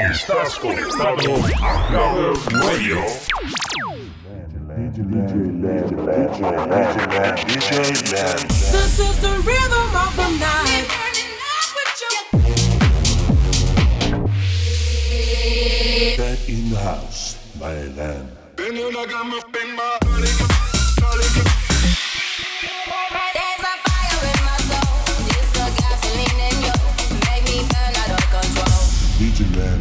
Estás conectado a Radio. This is the rhythm of the night. Back in the house, my land. There's a fire in my soul. Gasoline in you. Make me burn out of control. DJ LENN.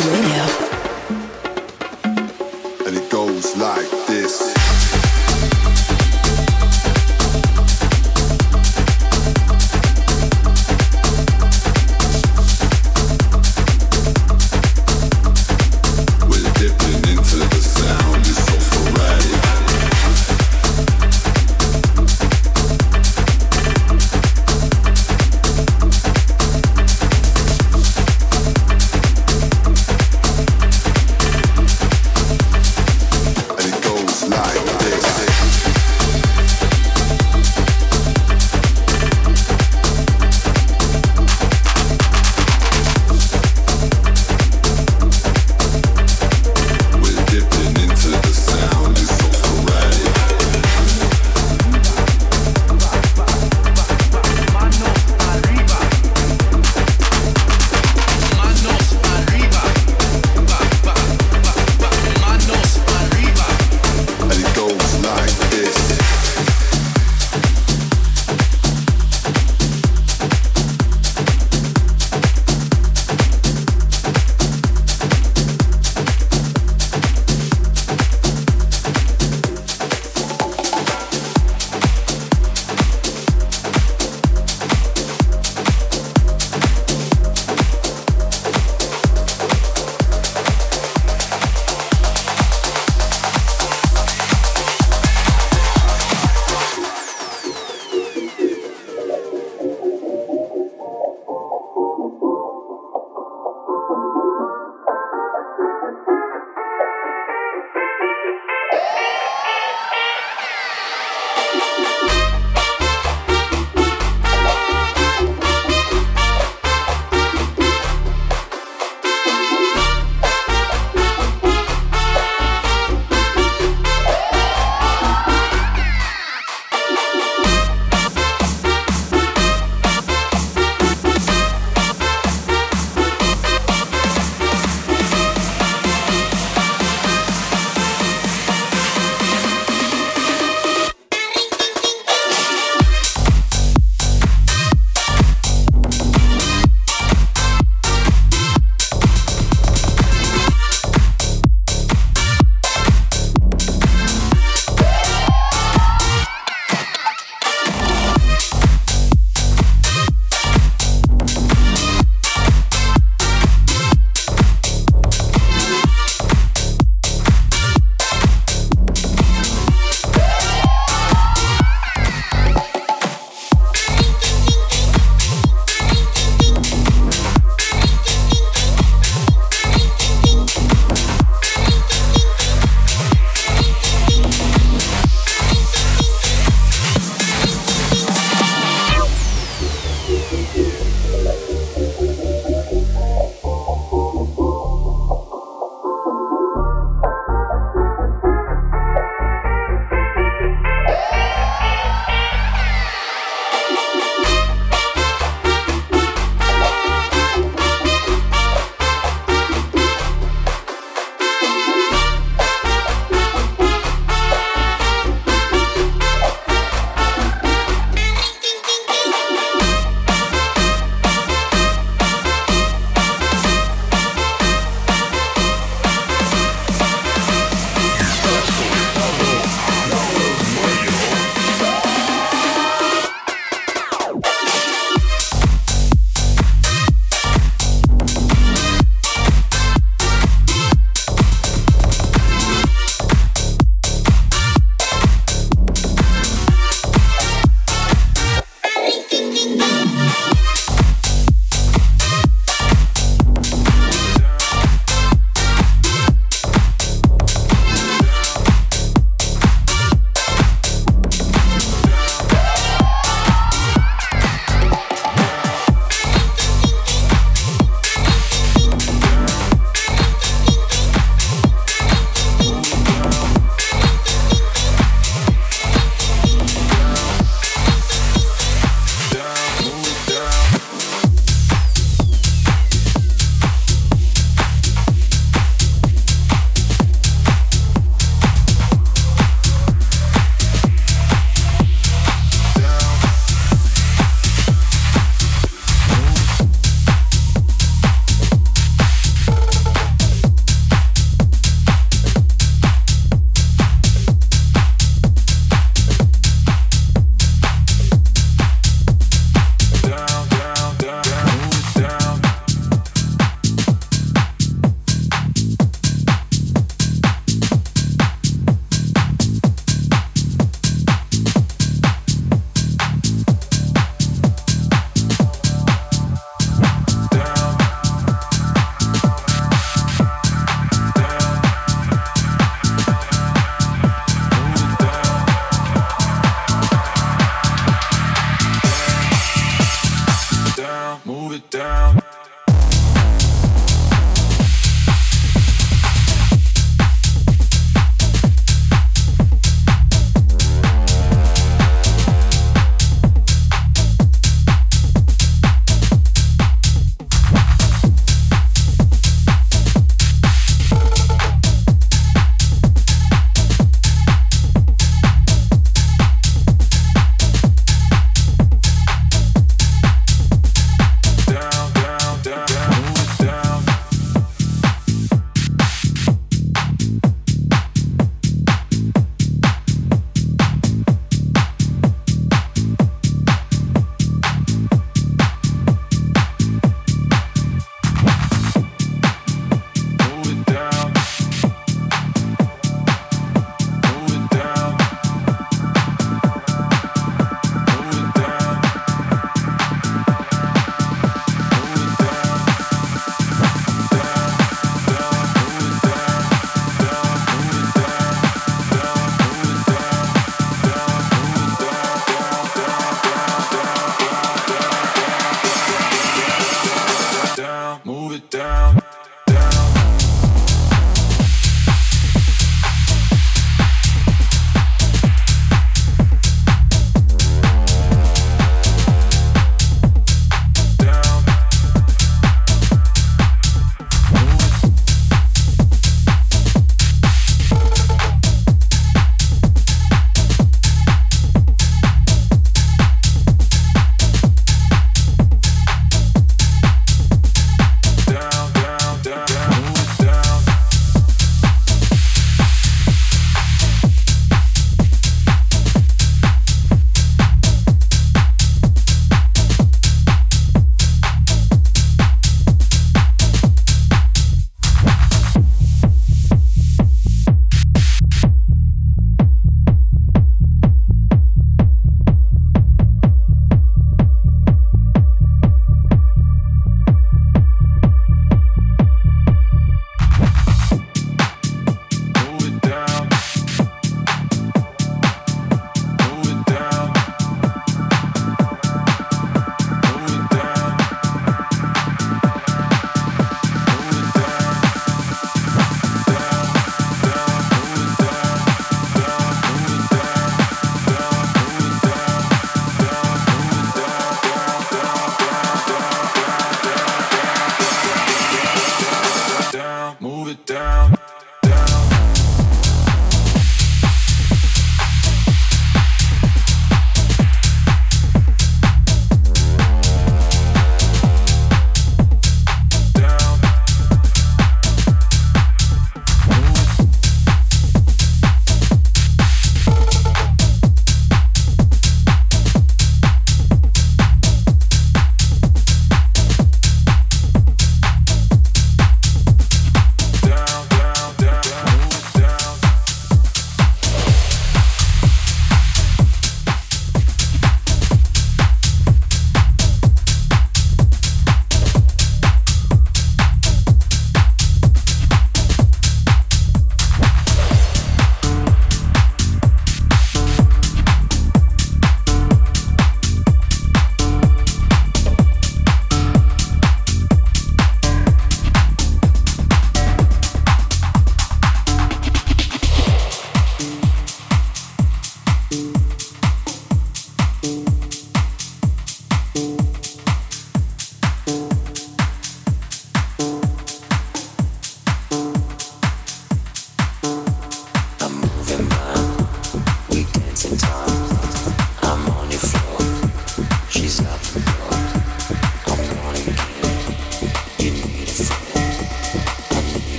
Radio.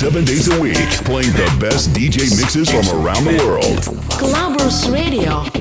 Seven days a week, playing the best DJ mixes from around the world. Clubbers Radio.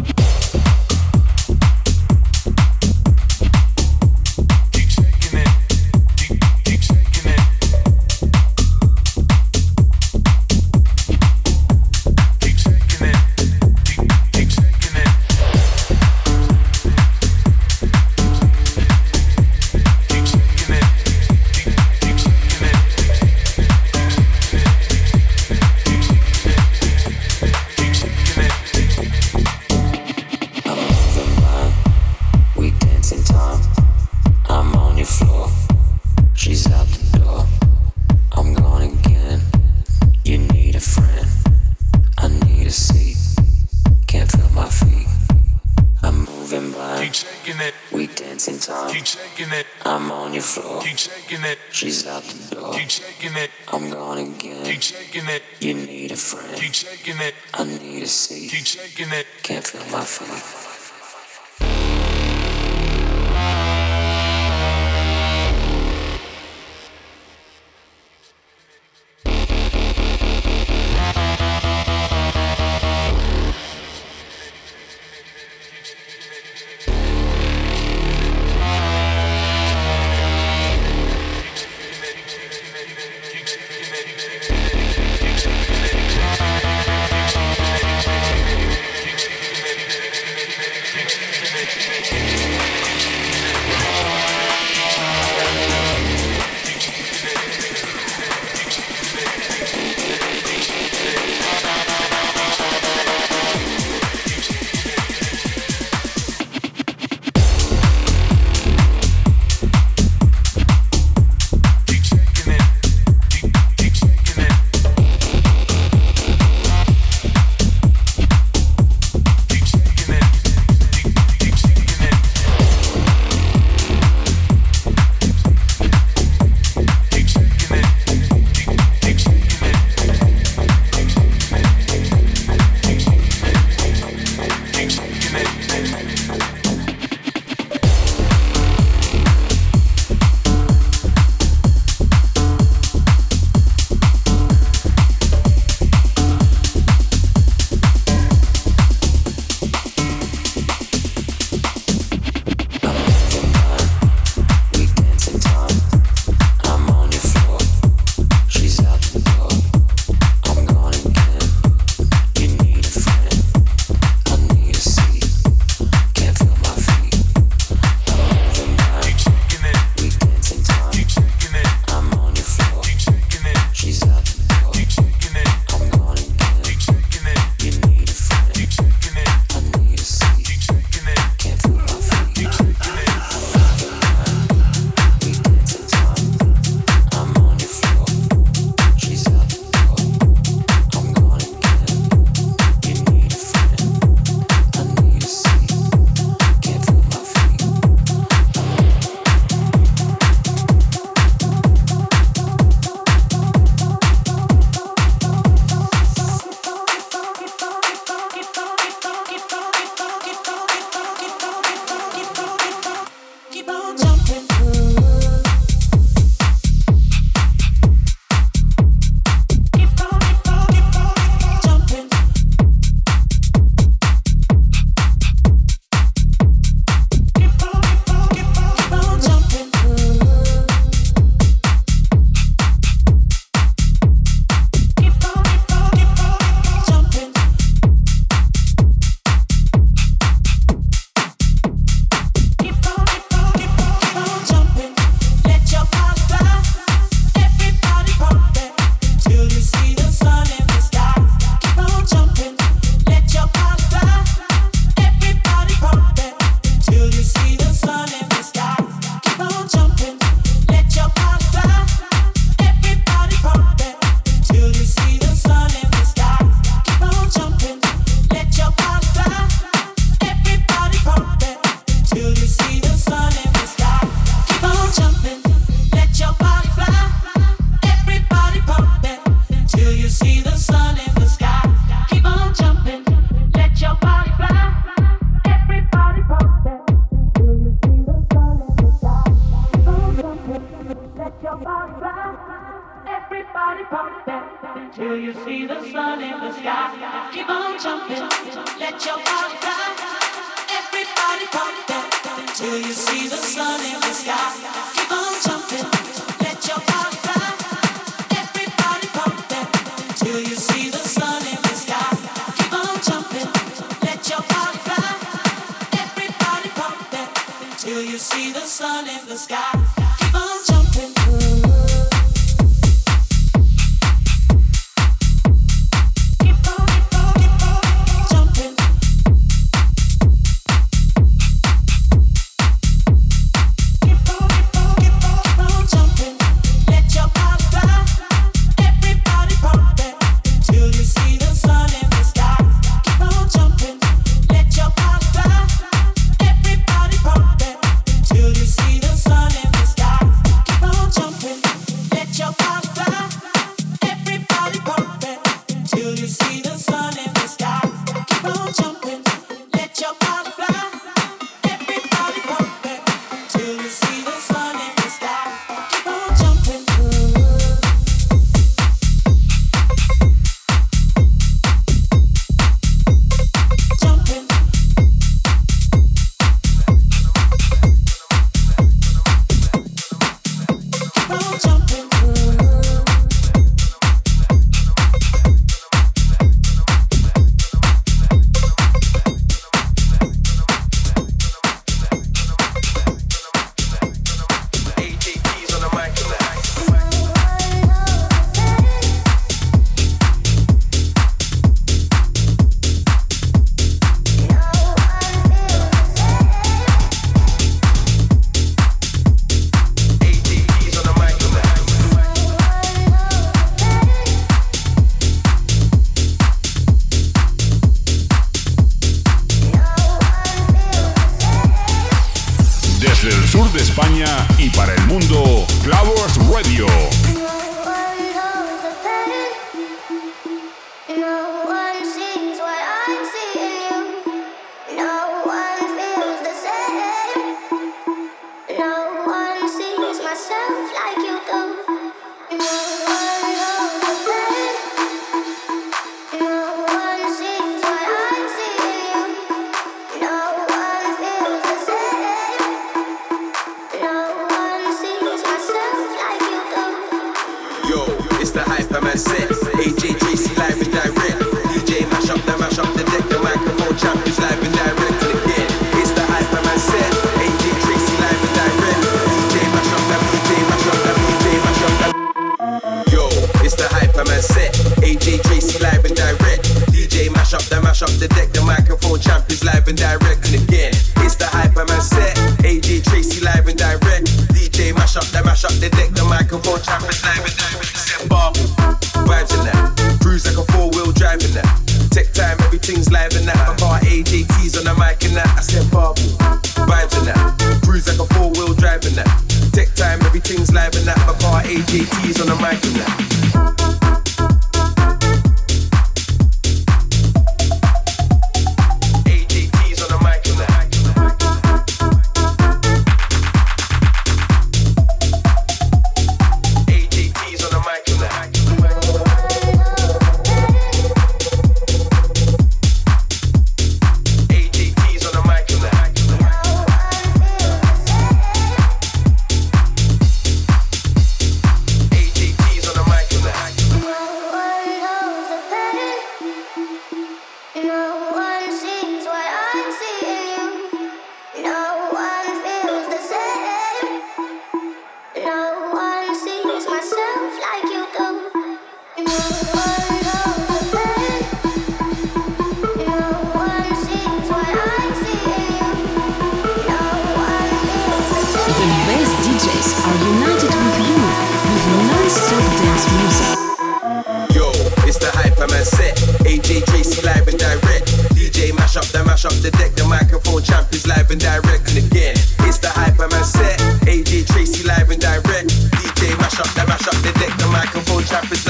Deck. The microphone champions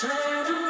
Turn around.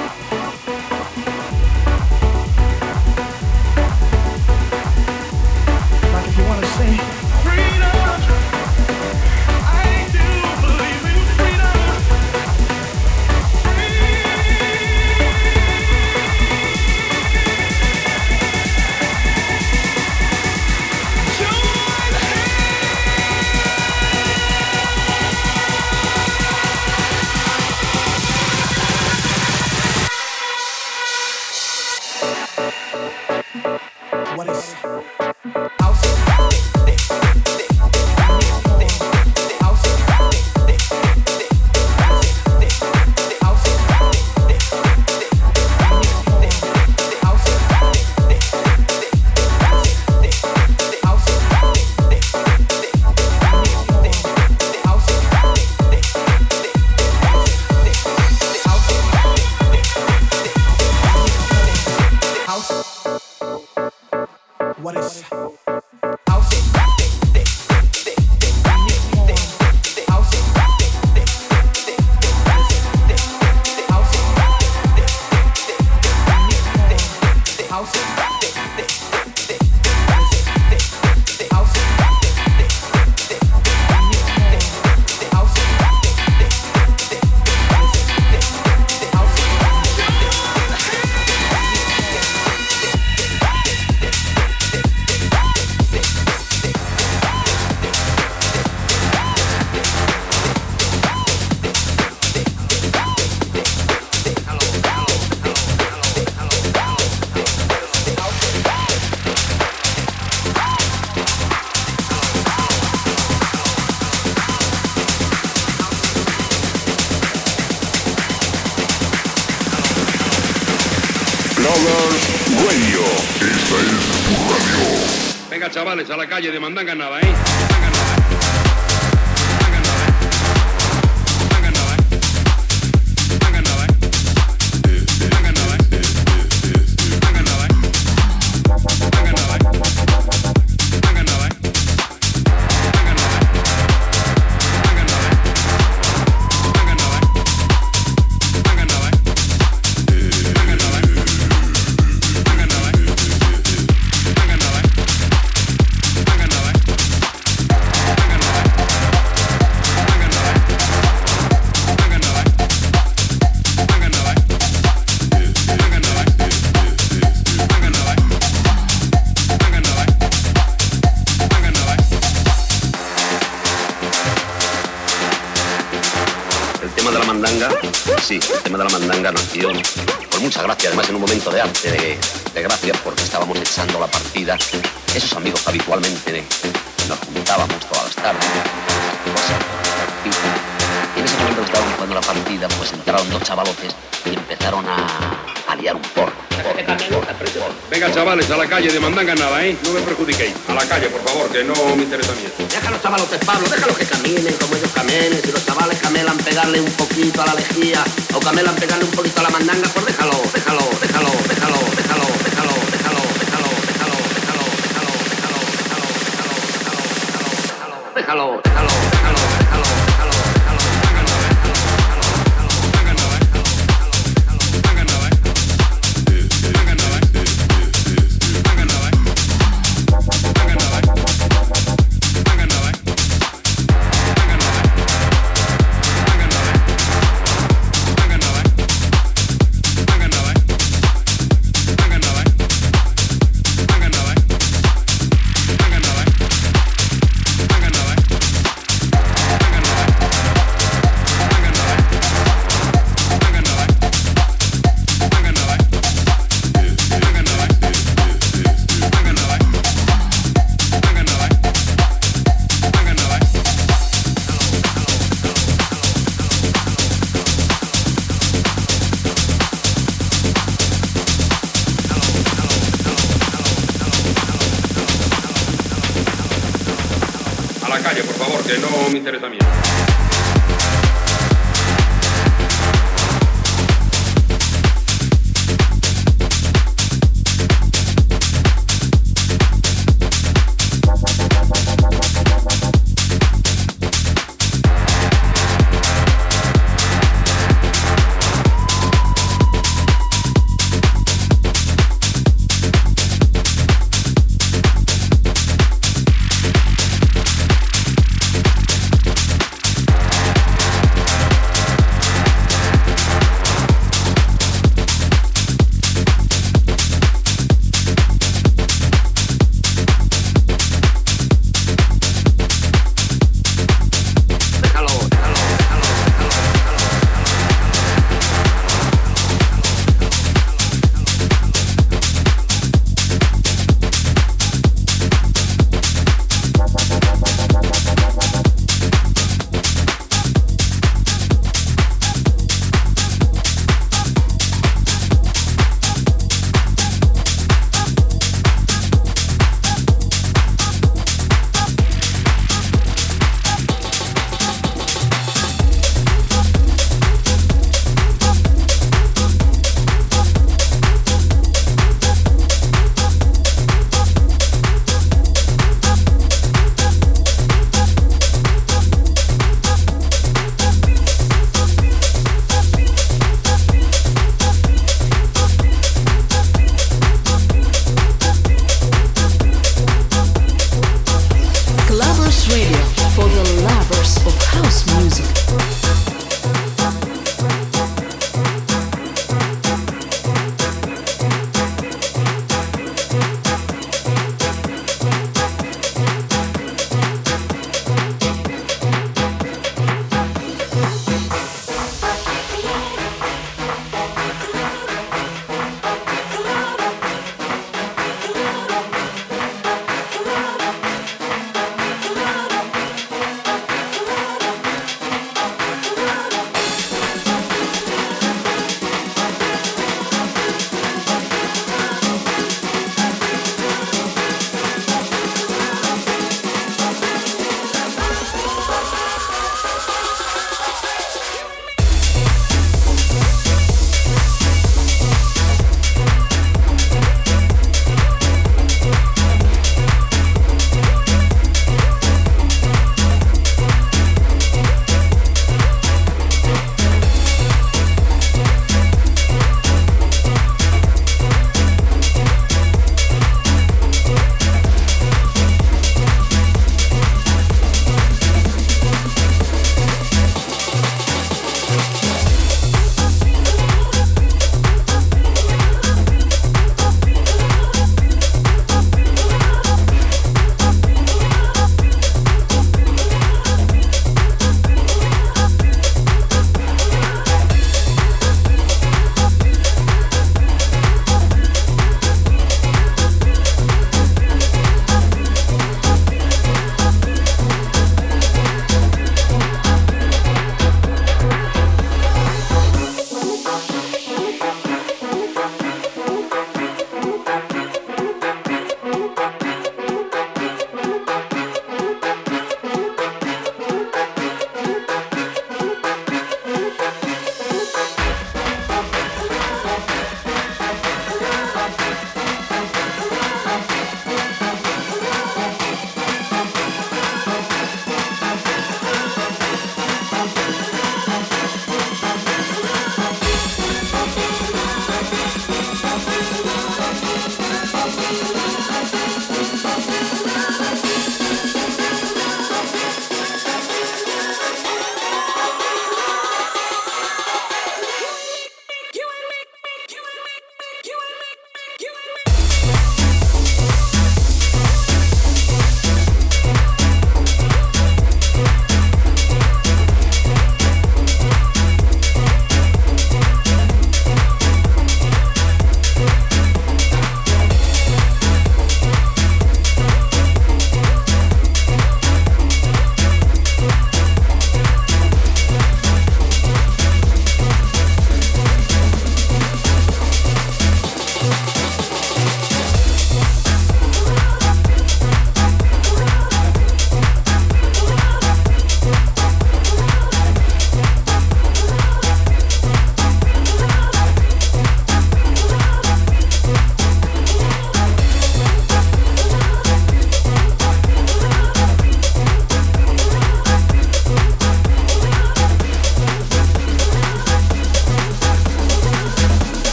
Chavales, a la calle de mandanga nada, ¿eh? A la calle de mandanga nada, ¿eh? No me perjudiquéis. A la calle, por favor, que no me interesa a mí esto. Deja a los chavalotes, Pablo, déjalos que caminen como ellos caminen. Si los chavales camelan pegarle un poquito a la lejía o camelan pegarle un poquito a la mandanga, pues déjalo, déjalo, déjalo, déjalo, déjalo, déjalo, déjalo, déjalo, déjalo, déjalo, déjalo, déjalo, déjalo, déjalo, déjalo, déjalo, déjalo, déjalo.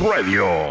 Radio.